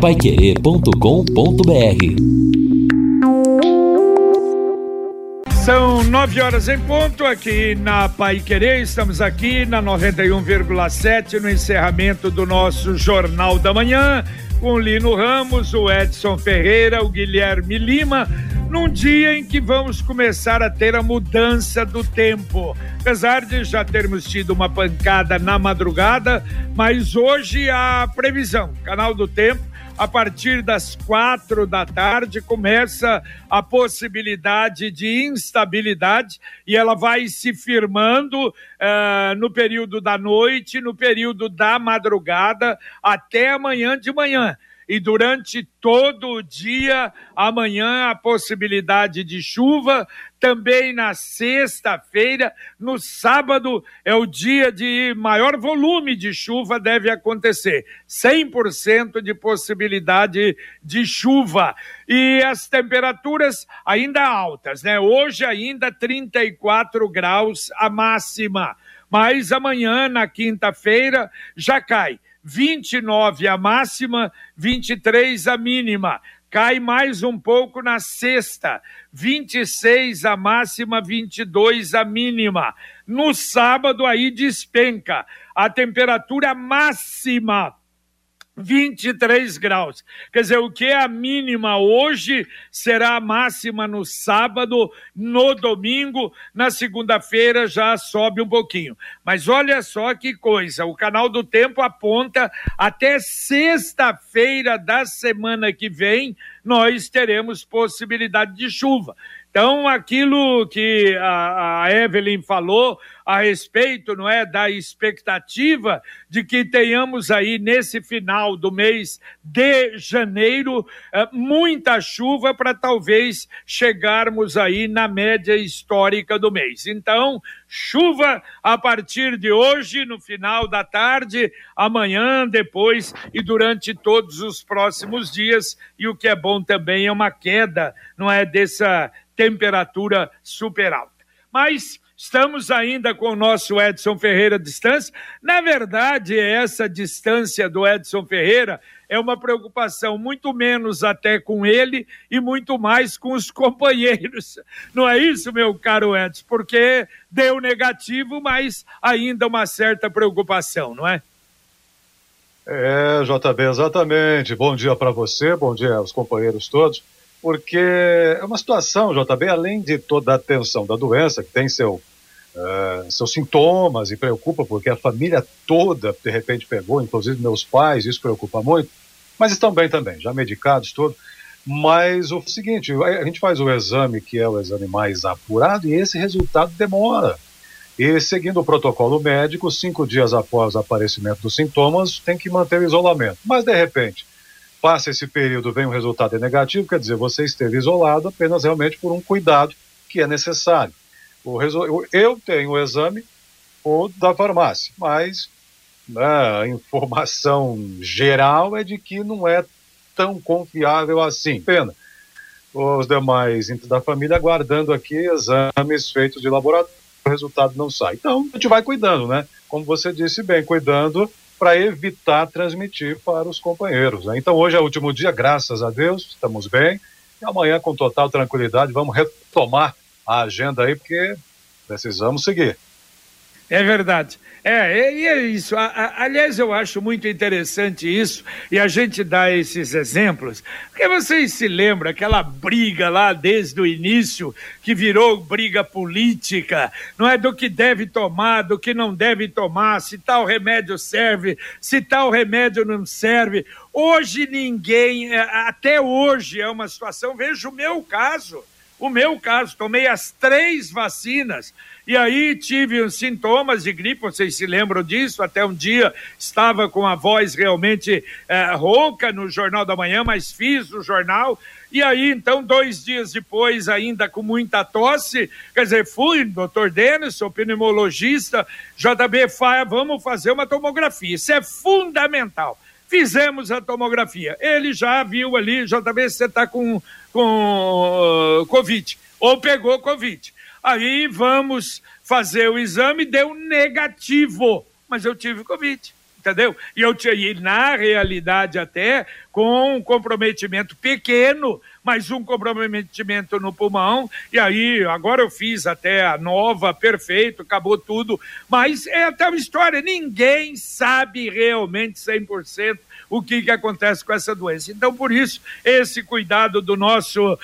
paiquerê.com.br São nove horas em ponto aqui na Pai Querer. Estamos aqui na 91,7 no encerramento do nosso Jornal da Manhã com Lino Ramos, o Edson Ferreira, o Guilherme Lima num dia em que vamos começar a ter a mudança do tempo. Apesar de já termos tido uma pancada na madrugada, mas hoje a previsão, canal do tempo, a partir das quatro da tarde começa a possibilidade de instabilidade e ela vai se firmando uh, no período da noite, no período da madrugada até amanhã de manhã e durante todo o dia, amanhã, a possibilidade de chuva. Também na sexta-feira, no sábado, é o dia de maior volume de chuva, deve acontecer. 100% de possibilidade de chuva. E as temperaturas ainda altas, né? Hoje, ainda 34 graus a máxima. Mas amanhã, na quinta-feira, já cai 29 a máxima, 23 a mínima. Cai mais um pouco na sexta, 26 a máxima, 22 a mínima. No sábado aí despenca. A temperatura máxima 23 graus. Quer dizer, o que é a mínima hoje será a máxima no sábado, no domingo, na segunda-feira já sobe um pouquinho. Mas olha só que coisa, o canal do tempo aponta até sexta-feira da semana que vem nós teremos possibilidade de chuva. Então, aquilo que a, a Evelyn falou a respeito, não é, da expectativa de que tenhamos aí nesse final do mês de janeiro eh, muita chuva para talvez chegarmos aí na média histórica do mês. Então, chuva a partir de hoje, no final da tarde, amanhã, depois e durante todos os próximos dias. E o que é bom também é uma queda, não é, dessa temperatura super alta. Mas Estamos ainda com o nosso Edson Ferreira à distância. Na verdade, essa distância do Edson Ferreira é uma preocupação muito menos até com ele e muito mais com os companheiros. Não é isso, meu caro Edson? Porque deu negativo, mas ainda uma certa preocupação, não é? É, JB, exatamente. Bom dia para você, bom dia aos companheiros todos porque é uma situação, JB, além de toda a tensão da doença, que tem seu, uh, seus sintomas e preocupa, porque a família toda, de repente, pegou, inclusive meus pais, isso preocupa muito, mas estão bem também, já medicados, tudo. Mas o seguinte, a gente faz o exame, que é o exame mais apurado, e esse resultado demora. E seguindo o protocolo médico, cinco dias após o aparecimento dos sintomas, tem que manter o isolamento. Mas, de repente, passa esse período, vem um resultado negativo, quer dizer, você esteve isolado apenas realmente por um cuidado que é necessário. O eu tenho o exame o da farmácia, mas né, a informação geral é de que não é tão confiável assim. Pena. Os demais da família aguardando aqui exames feitos de laboratório, o resultado não sai. Então, a gente vai cuidando, né? Como você disse bem, cuidando para evitar transmitir para os companheiros. Né? Então hoje é o último dia, graças a Deus, estamos bem. E amanhã, com total tranquilidade, vamos retomar a agenda aí, porque precisamos seguir. É verdade. É, e é isso. aliás, eu acho muito interessante isso, e a gente dá esses exemplos, porque vocês se lembram aquela briga lá desde o início, que virou briga política, não é do que deve tomar, do que não deve tomar, se tal remédio serve, se tal remédio não serve. Hoje ninguém, é, até hoje é uma situação, veja o meu caso. O meu caso, tomei as três vacinas e aí tive os sintomas de gripe, vocês se lembram disso? Até um dia estava com a voz realmente é, rouca no Jornal da Manhã, mas fiz o jornal. E aí, então, dois dias depois, ainda com muita tosse, quer dizer, fui, doutor Denis, sou pneumologista, JB vamos fazer uma tomografia. Isso é fundamental. Fizemos a tomografia. Ele já viu ali, JB, você está com, com uh, Covid, ou pegou Covid. Aí vamos fazer o exame, deu negativo, mas eu tive Covid. entendeu? E eu tinha, e na realidade até, com um comprometimento pequeno, mas um comprometimento no pulmão, e aí agora eu fiz até a nova, perfeito, acabou tudo, mas é até uma história, ninguém sabe realmente 100% o que, que acontece com essa doença. Então, por isso, esse cuidado do nosso uh,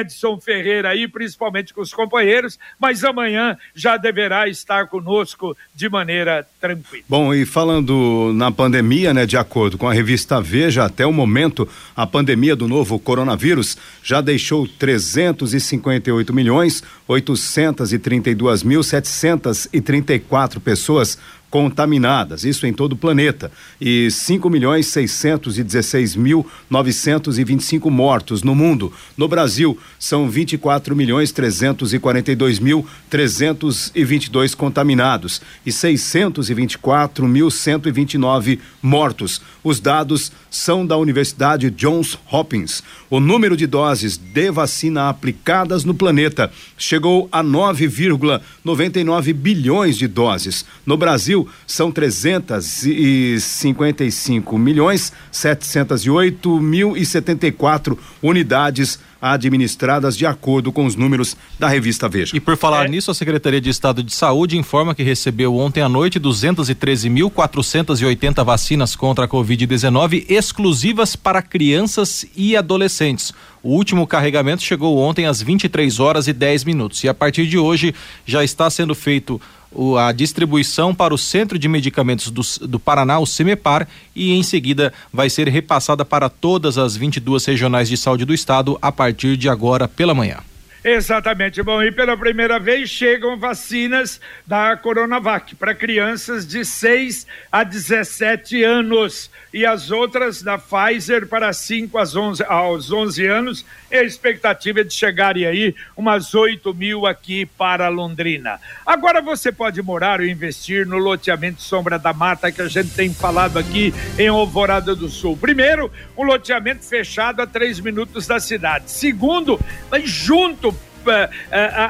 Edson Ferreira aí, principalmente com os companheiros, mas amanhã já deverá estar conosco de maneira tranquila. Bom, e falando na pandemia, né, de acordo com a revista Veja, até o momento, a pandemia do novo coronavírus já deixou 358 milhões 832 mil 734 pessoas contaminadas, isso em todo o planeta, e 5 milhões 616 mil 925 mortos no mundo. No Brasil, são 24 milhões 342 mil 322 contaminados e 624 mil 129 mortos. Os dados são da Universidade Johns Hopkins. O número de doses de vacina aplicadas no planeta chegou a 9,99 bilhões de doses. No Brasil, são 355 milhões 708 mil e 74 unidades administradas de acordo com os números da revista Veja. E por falar é. nisso, a Secretaria de Estado de Saúde informa que recebeu ontem à noite 213.480 vacinas contra a Covid-19 exclusivas para crianças e adolescentes. O último carregamento chegou ontem às 23 horas e 10 minutos e a partir de hoje já está sendo feito o, a distribuição para o Centro de Medicamentos do, do Paraná, o CEMEPAR, e em seguida vai ser repassada para todas as 22 regionais de saúde do estado a partir de agora pela manhã. Exatamente. Bom, e pela primeira vez chegam vacinas da Coronavac para crianças de 6 a 17 anos e as outras da Pfizer para 5 aos 11, aos 11 anos. E a expectativa é de chegarem aí umas 8 mil aqui para Londrina. Agora você pode morar ou investir no loteamento Sombra da Mata que a gente tem falado aqui em Alvorada do Sul. Primeiro, um loteamento fechado a 3 minutos da cidade. Segundo, junto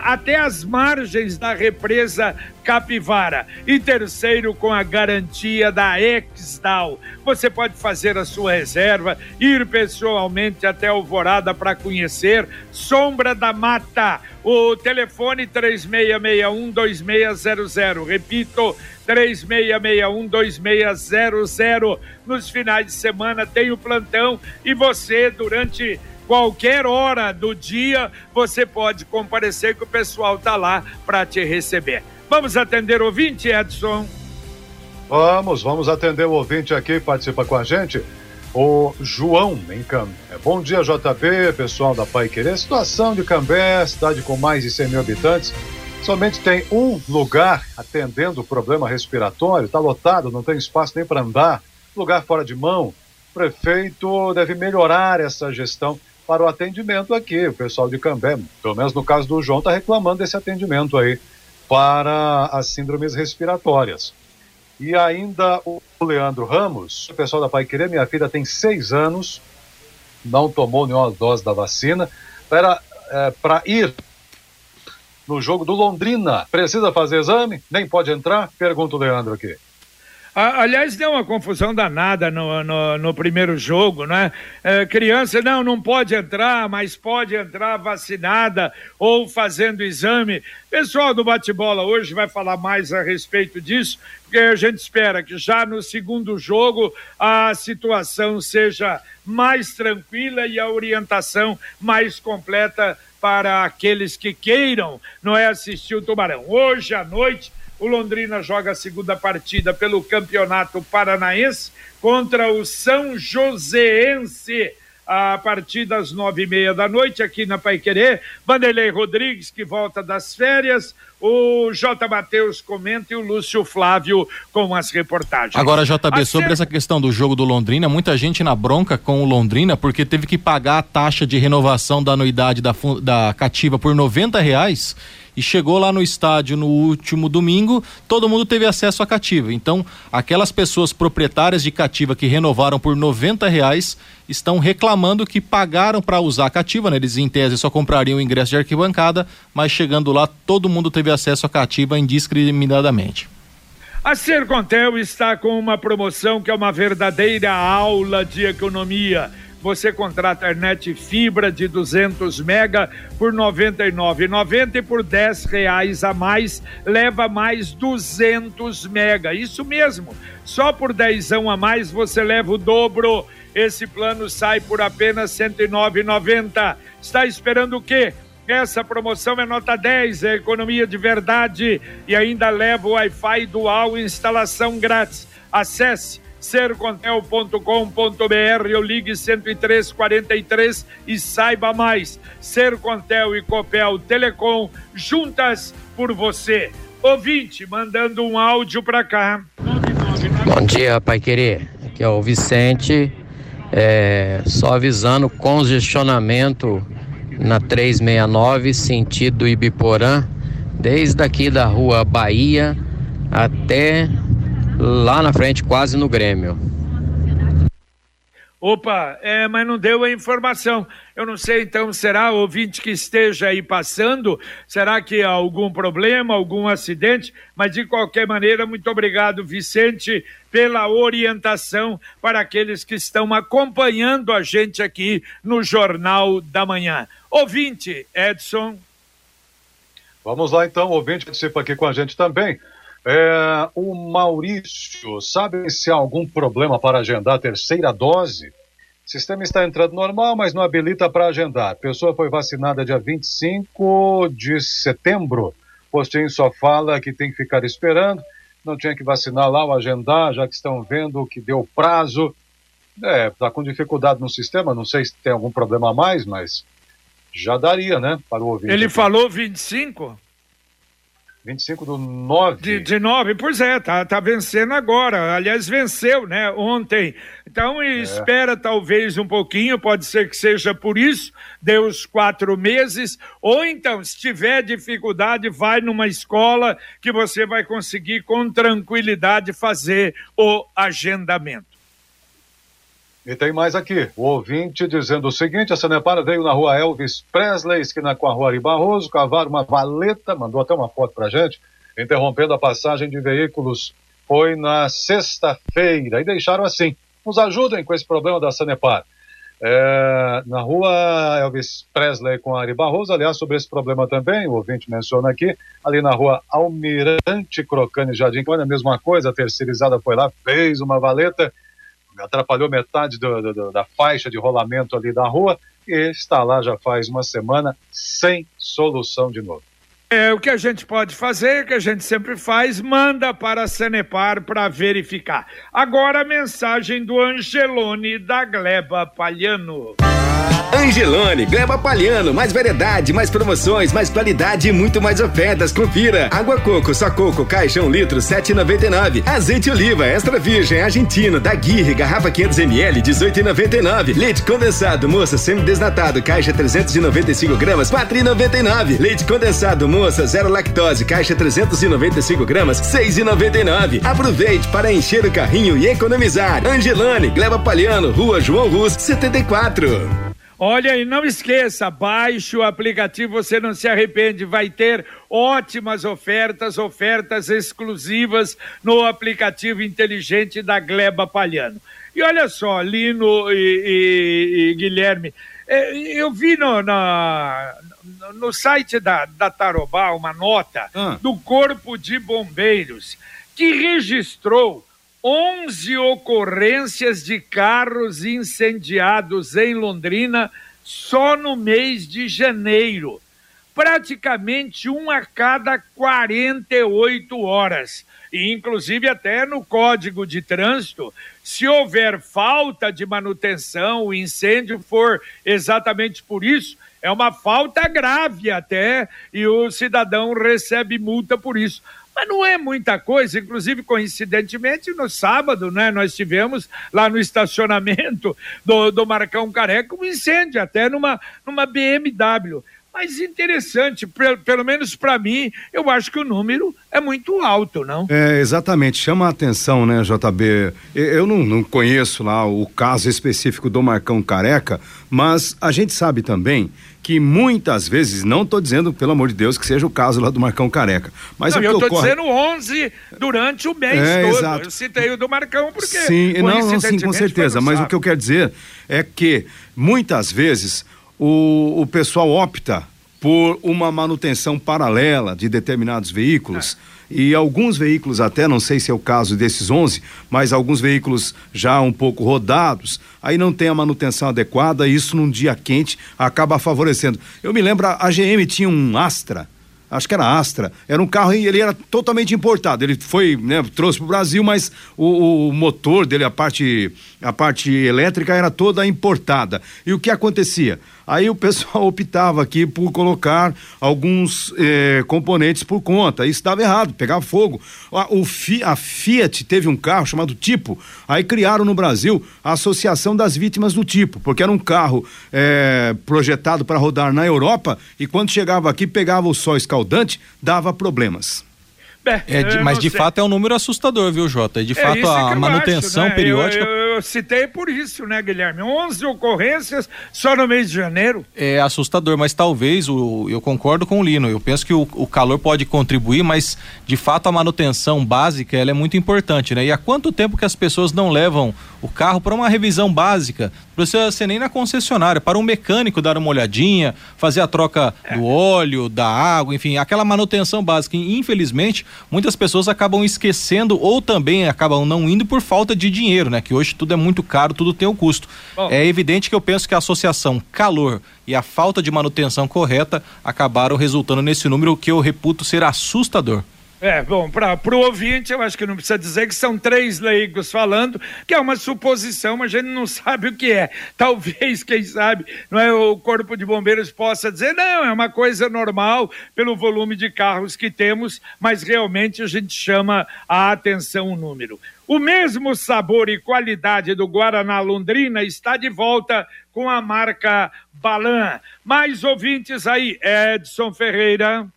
até as margens da represa Capivara. E terceiro, com a garantia da Exdal. Você pode fazer a sua reserva, ir pessoalmente até Alvorada para conhecer Sombra da Mata. O telefone 3661-2600. Repito, 3661-2600. Nos finais de semana tem o plantão e você, durante qualquer hora do dia você pode comparecer que o pessoal tá lá para te receber. Vamos atender o ouvinte, Edson? Vamos, vamos atender o ouvinte aqui, participa com a gente. O João em Cambé. Bom dia, JB, pessoal da Pai Querer. Situação de Cambé, cidade com mais de 100 mil habitantes. Somente tem um lugar atendendo o problema respiratório, está lotado, não tem espaço nem para andar, lugar fora de mão. O prefeito deve melhorar essa gestão para o atendimento aqui. O pessoal de Cambé, pelo menos no caso do João, está reclamando desse atendimento aí para as síndromes respiratórias. E ainda o Leandro Ramos, o pessoal da Pai Querer, minha filha tem seis anos, não tomou nenhuma dose da vacina, era é, para ir no jogo do Londrina. Precisa fazer exame? Nem pode entrar? Pergunta o Leandro aqui. Aliás, deu uma confusão danada no, no, no primeiro jogo, né? É, criança, não, não pode entrar, mas pode entrar vacinada ou fazendo exame. Pessoal do bate-bola hoje vai falar mais a respeito disso, porque a gente espera que já no segundo jogo a situação seja mais tranquila e a orientação mais completa para aqueles que queiram, não é assistir o Tubarão. Hoje à noite o Londrina joga a segunda partida pelo Campeonato Paranaense contra o São Joséense a partir das nove e meia da noite aqui na Paiquerê. Vanderlei Rodrigues, que volta das férias, o J. Matheus comenta e o Lúcio Flávio com as reportagens. Agora, JB, sobre essa questão do jogo do Londrina, muita gente na bronca com o Londrina porque teve que pagar a taxa de renovação da anuidade da, da cativa por noventa reais e chegou lá no estádio no último domingo, todo mundo teve acesso à cativa. Então, aquelas pessoas proprietárias de cativa que renovaram por 90 reais estão reclamando que pagaram para usar a cativa, né? Eles em tese só comprariam o ingresso de arquibancada, mas chegando lá todo mundo teve acesso à cativa indiscriminadamente. A Sercontel está com uma promoção que é uma verdadeira aula de economia. Você contrata a internet fibra de 200 mega por R$ 99,90 e por 10 reais a mais leva mais 200 mega. Isso mesmo. Só por 10 a mais você leva o dobro. Esse plano sai por apenas R$ 109,90. Está esperando o quê? Essa promoção é nota 10, é economia de verdade e ainda leva o Wi-Fi dual instalação grátis. Acesse sercontel.com.br ou ligue 10343 e saiba mais. Sercontel e Copel Telecom juntas por você. Ouvinte, mandando um áudio para cá. Bom dia, Pai Querer. Aqui é o Vicente. É, só avisando congestionamento na 369, sentido Ibiporã, desde aqui da rua Bahia até lá na frente, quase no Grêmio. Opa, é, mas não deu a informação. Eu não sei, então, será ouvinte que esteja aí passando? Será que há algum problema, algum acidente? Mas, de qualquer maneira, muito obrigado, Vicente, pela orientação para aqueles que estão acompanhando a gente aqui no Jornal da Manhã. Ouvinte, Edson. Vamos lá, então. O ouvinte participa aqui com a gente também. É, o Maurício, sabe se há algum problema para agendar a terceira dose? O sistema está entrando normal, mas não habilita para agendar. A pessoa foi vacinada dia 25 de setembro. O postinho só fala que tem que ficar esperando. Não tinha que vacinar lá ou agendar, já que estão vendo que deu prazo. É, está com dificuldade no sistema. Não sei se tem algum problema a mais, mas já daria, né? Para o ouvinte. Ele falou 25? 25 do 9. De, de 9, pois é, tá, tá vencendo agora. Aliás, venceu, né, ontem. Então, é. espera talvez um pouquinho, pode ser que seja por isso, deu os quatro meses. Ou então, se tiver dificuldade, vai numa escola que você vai conseguir com tranquilidade fazer o agendamento. E tem mais aqui, o ouvinte dizendo o seguinte, a Sanepar veio na rua Elvis Presley, esquina com a rua Ari Barroso, cavar uma valeta, mandou até uma foto pra gente, interrompendo a passagem de veículos. Foi na sexta-feira e deixaram assim. Nos ajudem com esse problema da Sanepar. É, na rua Elvis Presley com a Ari Barroso, aliás, sobre esse problema também, o ouvinte menciona aqui, ali na rua Almirante Crocane Jardim, que olha a mesma coisa, a terceirizada foi lá, fez uma valeta, atrapalhou metade do, do, da faixa de rolamento ali da rua e está lá já faz uma semana sem solução de novo. É, o que a gente pode fazer, que a gente sempre faz, manda para a Senepar para verificar. Agora a mensagem do Angelone da Gleba Palhano. Angelone, Gleba Palhano, mais variedade, mais promoções, mais qualidade e muito mais ofertas. Confira. Água coco, só coco, caixa um litro, 7,99. Azeite oliva, extra virgem, argentino, da Guirre, garrafa 500 ml, 18,99. Leite condensado, moça, semi-desnatado, caixa 395 gramas, 4,99. Leite condensado, moça, zero lactose, caixa 395 gramas, 6,99. Aproveite para encher o carrinho e economizar. Angelone, Gleba Palhano, Rua João Rus, 74. Olha, e não esqueça, baixe o aplicativo, você não se arrepende, vai ter ótimas ofertas, ofertas exclusivas no aplicativo inteligente da Gleba Palhano. E olha só, Lino e, e, e Guilherme, é, eu vi no, na, no site da, da Tarobá uma nota ah. do Corpo de Bombeiros que registrou 11 ocorrências de carros incendiados em Londrina só no mês de janeiro. Praticamente um a cada 48 horas. E, inclusive, até no Código de Trânsito, se houver falta de manutenção, o incêndio for exatamente por isso, é uma falta grave até, e o cidadão recebe multa por isso. Mas não é muita coisa, inclusive, coincidentemente, no sábado, né, nós tivemos lá no estacionamento do, do Marcão Careca um incêndio, até numa, numa BMW. Mas interessante, pelo menos para mim, eu acho que o número é muito alto, não? É, exatamente, chama a atenção, né, JB? Eu não, não conheço lá o caso específico do Marcão Careca, mas a gente sabe também que muitas vezes, não estou dizendo, pelo amor de Deus, que seja o caso lá do Marcão Careca, mas não, o que eu estou ocorre... dizendo 11 durante o mês é, todo. Exato. Eu citei o do Marcão porque Sim, não, não sim, com certeza, mas o que eu quero dizer é que muitas vezes o, o pessoal opta por uma manutenção paralela de determinados veículos. É. E alguns veículos, até não sei se é o caso desses 11, mas alguns veículos já um pouco rodados, aí não tem a manutenção adequada, e isso num dia quente acaba favorecendo. Eu me lembro, a GM tinha um Astra, acho que era Astra, era um carro e ele era totalmente importado. Ele foi, né, trouxe para o Brasil, mas o, o, motor dele, a parte, a parte elétrica era toda importada. E o que acontecia? Aí o pessoal optava aqui por colocar alguns eh, componentes por conta. Isso dava errado, pegava fogo. A, o Fi, a Fiat teve um carro chamado Tipo. Aí criaram no Brasil a Associação das Vítimas do Tipo, porque era um carro eh, projetado para rodar na Europa e quando chegava aqui pegava o sol escaldante, dava problemas. É, de, mas de sei. fato é um número assustador, viu, Jota? De é fato, a manutenção acho, né? periódica. Eu, eu, eu, citei por isso, né, Guilherme? 11 ocorrências só no mês de janeiro. É assustador, mas talvez o, eu concordo com o Lino. Eu penso que o, o calor pode contribuir, mas de fato a manutenção básica ela é muito importante, né? E há quanto tempo que as pessoas não levam o carro para uma revisão básica? Não precisa ser nem na concessionária, para um mecânico dar uma olhadinha, fazer a troca é. do óleo, da água, enfim, aquela manutenção básica. E, infelizmente, muitas pessoas acabam esquecendo ou também acabam não indo por falta de dinheiro, né? Que hoje tudo é muito caro, tudo tem um custo. Bom. É evidente que eu penso que a associação calor e a falta de manutenção correta acabaram resultando nesse número que eu reputo ser assustador. É, bom, para o ouvinte, eu acho que não precisa dizer que são três leigos falando, que é uma suposição, mas a gente não sabe o que é. Talvez, quem sabe, não é o Corpo de Bombeiros possa dizer, não, é uma coisa normal pelo volume de carros que temos, mas realmente a gente chama a atenção o número. O mesmo sabor e qualidade do Guaraná Londrina está de volta com a marca Balan. Mais ouvintes aí, Edson Ferreira.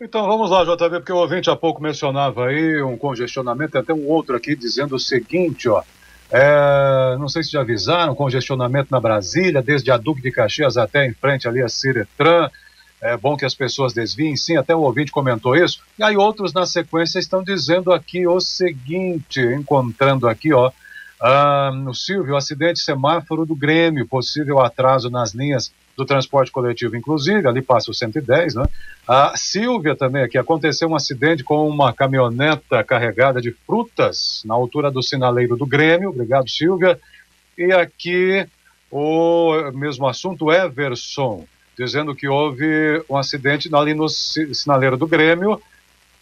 Então vamos lá, JB, porque o ouvinte há pouco mencionava aí um congestionamento, tem até um outro aqui dizendo o seguinte, ó. É, não sei se já avisaram, congestionamento na Brasília, desde a Duque de Caxias até em frente ali a Ciretran. É bom que as pessoas desviem, sim, até o ouvinte comentou isso. E aí outros na sequência estão dizendo aqui o seguinte, encontrando aqui, ó, ah, no Silvio, acidente semáforo do Grêmio, possível atraso nas linhas do transporte coletivo, inclusive, ali passa o 110, né? A Silvia também aqui, aconteceu um acidente com uma caminhoneta carregada de frutas na altura do sinaleiro do Grêmio, obrigado Silvia, e aqui o mesmo assunto, Everson, dizendo que houve um acidente ali no sinaleiro do Grêmio,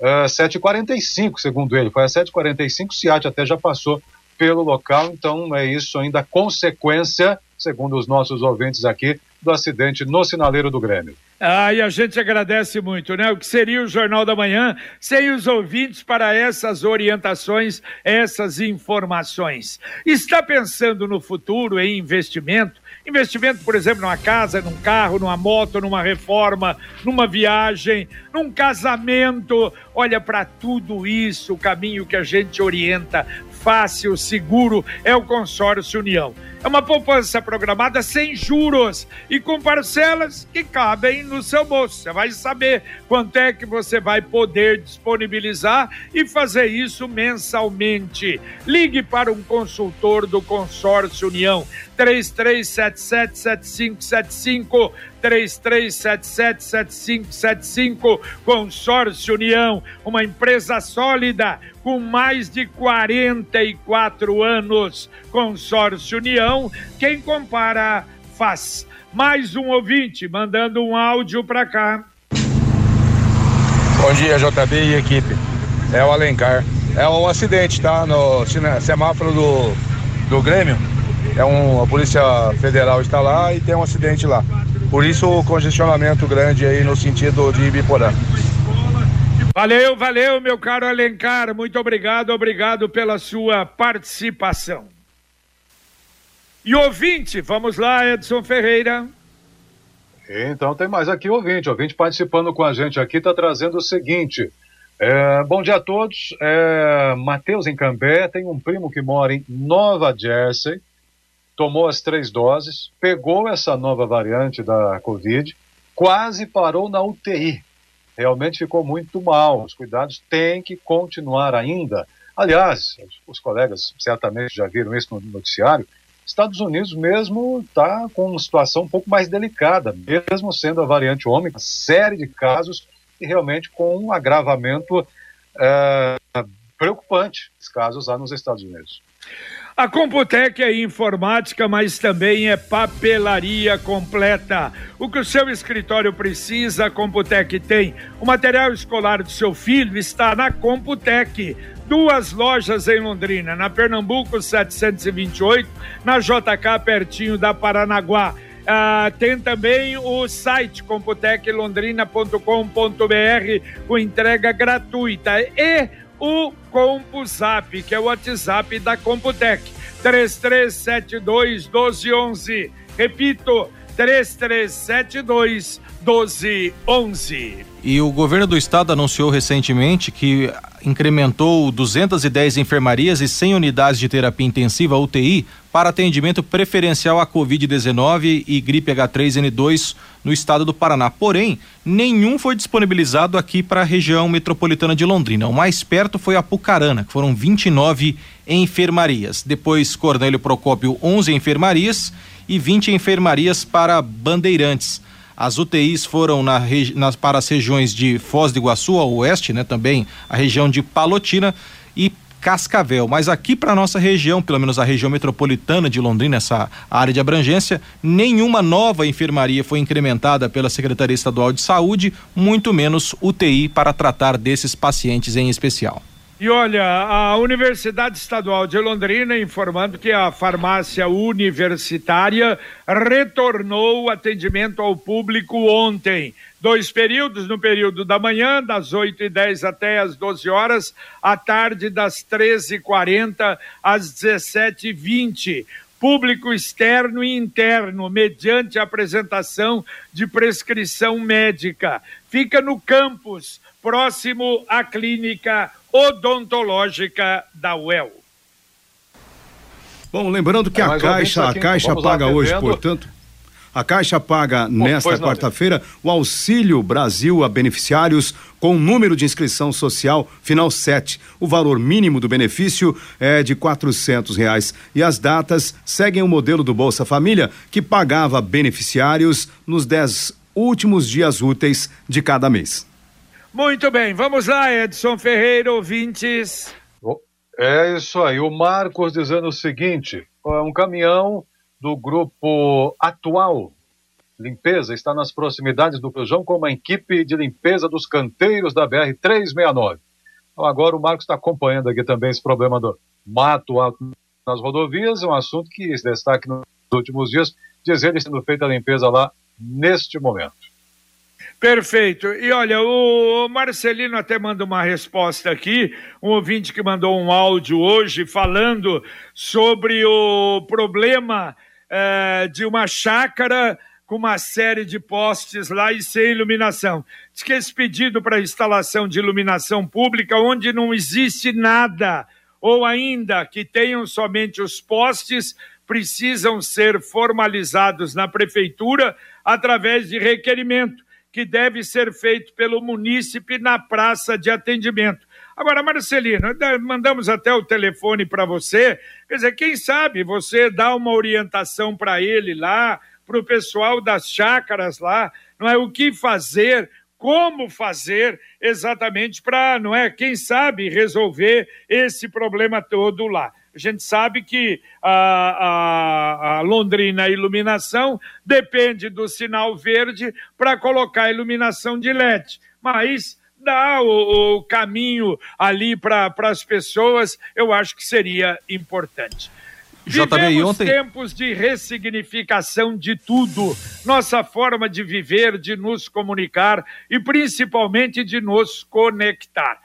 uh, 7h45, segundo ele, foi a 7h45, o SIAT até já passou pelo local, então é isso ainda consequência, segundo os nossos ouvintes aqui, do acidente no sinaleiro do Grêmio. Ah, e a gente agradece muito, né? O que seria o Jornal da Manhã sem os ouvintes para essas orientações, essas informações. Está pensando no futuro em investimento? Investimento, por exemplo, numa casa, num carro, numa moto, numa reforma, numa viagem, num casamento. Olha para tudo isso, o caminho que a gente orienta fácil, seguro, é o Consórcio União. É uma poupança programada sem juros e com parcelas que cabem no seu bolso. Você vai saber quanto é que você vai poder disponibilizar e fazer isso mensalmente. Ligue para um consultor do Consórcio União. 33777575 33777575 Consórcio União, uma empresa sólida com mais de 44 anos. Consórcio União, quem compara faz. Mais um ouvinte mandando um áudio para cá. Bom dia, JB e equipe. É o Alencar. É um acidente, tá? No semáforo do, do Grêmio é um, a Polícia Federal está lá e tem um acidente lá. Por isso o congestionamento grande aí no sentido de Ibiporã. Valeu, valeu, meu caro Alencar. Muito obrigado, obrigado pela sua participação. E ouvinte, vamos lá, Edson Ferreira. Então tem mais aqui ouvinte, ouvinte participando com a gente aqui, está trazendo o seguinte. É, bom dia a todos. É, Matheus em Cambé tem um primo que mora em Nova Jersey, tomou as três doses, pegou essa nova variante da Covid, quase parou na UTI. Realmente ficou muito mal. Os cuidados têm que continuar ainda. Aliás, os colegas certamente já viram isso no noticiário. Estados Unidos mesmo está com uma situação um pouco mais delicada, mesmo sendo a variante ômicron, série de casos e realmente com um agravamento é, preocupante, os casos lá nos Estados Unidos. A Computec é informática, mas também é papelaria completa. O que o seu escritório precisa, a Computec tem. O material escolar do seu filho está na Computec. Duas lojas em Londrina, na Pernambuco 728, na JK pertinho da Paranaguá. Ah, tem também o site computeclondrina.com.br com entrega gratuita e o CompuZap, que é o WhatsApp da Computec, 3372 1211. Repito, 3372 1211. E o governo do estado anunciou recentemente que incrementou 210 enfermarias e 100 unidades de terapia intensiva UTI para atendimento preferencial à Covid-19 e gripe H3N2 no estado do Paraná. Porém, nenhum foi disponibilizado aqui para a região metropolitana de Londrina. O mais perto foi Apucarana, que foram 29 enfermarias. Depois, Cornélio Procópio, 11 enfermarias e 20 enfermarias para Bandeirantes. As UTIs foram na, nas, para as regiões de Foz do Iguaçu, ao oeste, né? Também a região de Palotina e Cascavel. Mas aqui para nossa região, pelo menos a região metropolitana de Londrina, essa área de abrangência, nenhuma nova enfermaria foi incrementada pela Secretaria Estadual de Saúde, muito menos UTI para tratar desses pacientes em especial. E olha, a Universidade Estadual de Londrina informando que a farmácia universitária retornou o atendimento ao público ontem. Dois períodos, no período da manhã, das 8 e 10 até as 12 horas, à tarde, das 13h40 às 17h20 público externo e interno, mediante apresentação de prescrição médica. Fica no campus, próximo à clínica odontológica da UEL. Bom, lembrando que é, a Caixa, a Caixa paga hoje, portanto, a Caixa paga nesta quarta-feira o Auxílio Brasil a beneficiários com número de inscrição social final 7. O valor mínimo do benefício é de quatrocentos reais e as datas seguem o modelo do Bolsa Família que pagava beneficiários nos dez últimos dias úteis de cada mês. Muito bem, vamos lá, Edson Ferreira, ouvintes. É isso aí. O Marcos dizendo o seguinte: um caminhão do grupo Atual Limpeza está nas proximidades do Feijão com uma equipe de limpeza dos canteiros da BR 369. Então, agora o Marcos está acompanhando aqui também esse problema do mato alto nas rodovias, um assunto que se destaca nos últimos dias, diz ele sendo feita a limpeza lá neste momento. Perfeito. E olha, o Marcelino até manda uma resposta aqui, um ouvinte que mandou um áudio hoje falando sobre o problema é, de uma chácara com uma série de postes lá e sem iluminação. Diz que esse pedido para instalação de iluminação pública, onde não existe nada, ou ainda que tenham somente os postes, precisam ser formalizados na prefeitura através de requerimento que deve ser feito pelo munícipe na praça de atendimento. Agora, Marcelino, mandamos até o telefone para você. Quer dizer, quem sabe você dá uma orientação para ele lá, para o pessoal das chácaras lá, não é o que fazer, como fazer exatamente para, não é, quem sabe resolver esse problema todo lá. A gente sabe que a, a, a Londrina Iluminação depende do sinal verde para colocar iluminação de LED, mas dá o, o caminho ali para as pessoas, eu acho que seria importante. Vivemos ontem... tempos de ressignificação de tudo, nossa forma de viver, de nos comunicar e principalmente de nos conectar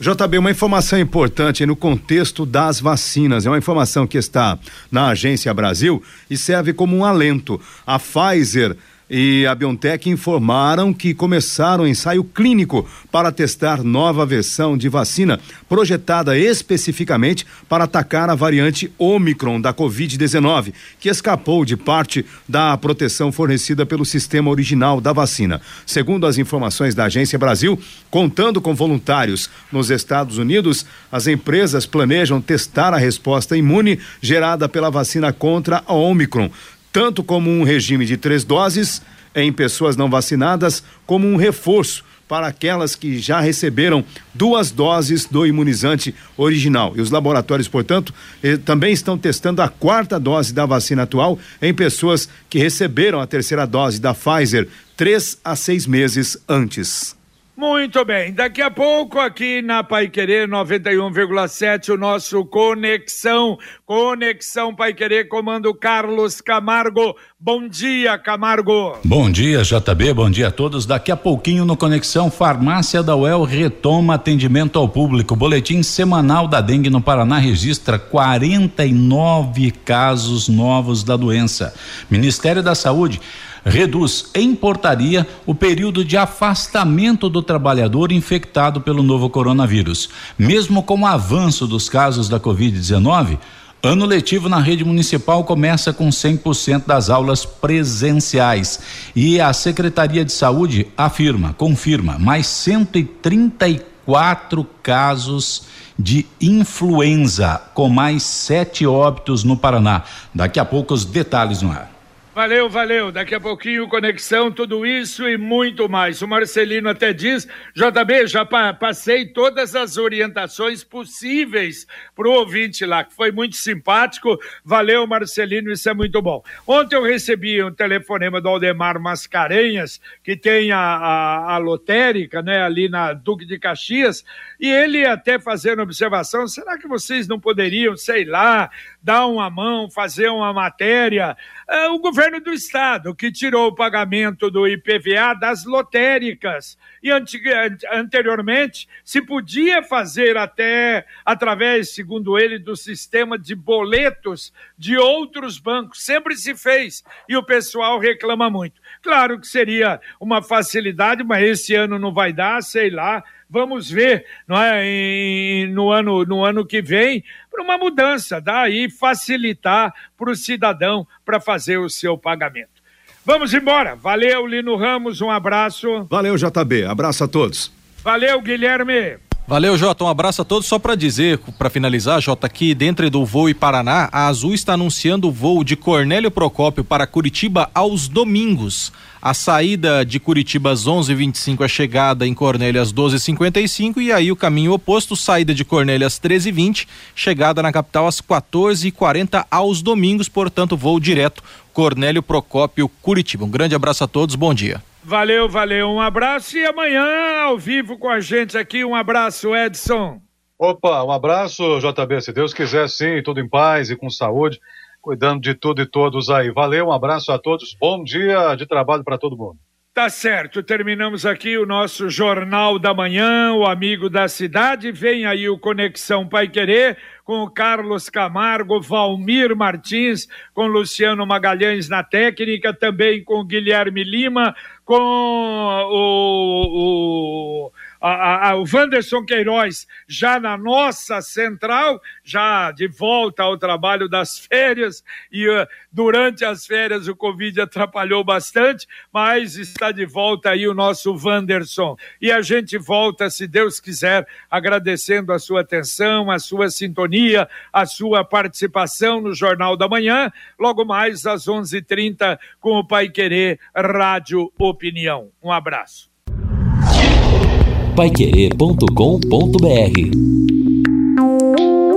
JB, uma informação importante no contexto das vacinas. É uma informação que está na Agência Brasil e serve como um alento. A Pfizer e a BioNTech informaram que começaram o ensaio clínico para testar nova versão de vacina projetada especificamente para atacar a variante Omicron da Covid-19, que escapou de parte da proteção fornecida pelo sistema original da vacina. Segundo as informações da Agência Brasil, contando com voluntários nos Estados Unidos, as empresas planejam testar a resposta imune gerada pela vacina contra a Omicron tanto como um regime de três doses em pessoas não vacinadas, como um reforço para aquelas que já receberam duas doses do imunizante original. E os laboratórios, portanto, eh, também estão testando a quarta dose da vacina atual em pessoas que receberam a terceira dose da Pfizer três a seis meses antes. Muito bem, daqui a pouco aqui na Pai Querer 91,7 o nosso Conexão, Conexão Pai Querer, comando Carlos Camargo. Bom dia, Camargo. Bom dia, JB, bom dia a todos. Daqui a pouquinho no Conexão, Farmácia da UEL retoma atendimento ao público. Boletim semanal da dengue no Paraná registra 49 casos novos da doença. Ministério da Saúde reduz em portaria o período de afastamento do trabalhador infectado pelo novo coronavírus. Mesmo com o avanço dos casos da Covid-19, Ano letivo na rede municipal começa com 100% das aulas presenciais. E a Secretaria de Saúde afirma, confirma, mais 134 casos de influenza, com mais sete óbitos no Paraná. Daqui a pouco os detalhes no ar. Valeu, valeu. Daqui a pouquinho, conexão, tudo isso e muito mais. O Marcelino até diz, JB, já pa passei todas as orientações possíveis para o ouvinte lá, que foi muito simpático. Valeu, Marcelino, isso é muito bom. Ontem eu recebi um telefonema do Aldemar Mascarenhas, que tem a, a, a lotérica, né, ali na Duque de Caxias, e ele até fazendo observação, será que vocês não poderiam, sei lá, dar uma mão, fazer uma matéria? É, o governo do estado que tirou o pagamento do IPVA das lotéricas. E anteriormente se podia fazer até através, segundo ele, do sistema de boletos de outros bancos. Sempre se fez e o pessoal reclama muito. Claro que seria uma facilidade, mas esse ano não vai dar, sei lá. Vamos ver, não é, em, no ano no ano que vem, para uma mudança, daí facilitar para o cidadão para fazer o seu pagamento. Vamos embora. Valeu, Lino Ramos, um abraço. Valeu, JB. Abraço a todos. Valeu, Guilherme. Valeu, Jota. Um abraço a todos. Só para dizer, para finalizar, Jota, que dentro do voo e Paraná, a Azul está anunciando o voo de Cornélio Procópio para Curitiba aos domingos. A saída de Curitiba às 11:25, a chegada em Cornélio às 12:55 e aí o caminho oposto, saída de Cornélio às 13:20, chegada na capital às 14:40 aos domingos, portanto, voo direto Cornélio Procópio Curitiba. Um grande abraço a todos. Bom dia. Valeu, valeu. Um abraço e amanhã ao vivo com a gente aqui. Um abraço, Edson. Opa, um abraço, JB. Se Deus quiser, sim, tudo em paz e com saúde, cuidando de tudo e todos aí. Valeu, um abraço a todos. Bom dia de trabalho para todo mundo. Tá certo, terminamos aqui o nosso Jornal da Manhã, o Amigo da Cidade. Vem aí o Conexão Pai Querer com o Carlos Camargo, Valmir Martins, com Luciano Magalhães na técnica, também com Guilherme Lima, com o, o a, a, o Wanderson Queiroz já na nossa central, já de volta ao trabalho das férias, e uh, durante as férias o Covid atrapalhou bastante, mas está de volta aí o nosso Wanderson. E a gente volta, se Deus quiser, agradecendo a sua atenção, a sua sintonia, a sua participação no Jornal da Manhã, logo mais às 11:30 h 30 com o Pai Querer Rádio Opinião. Um abraço paiquerê.com.br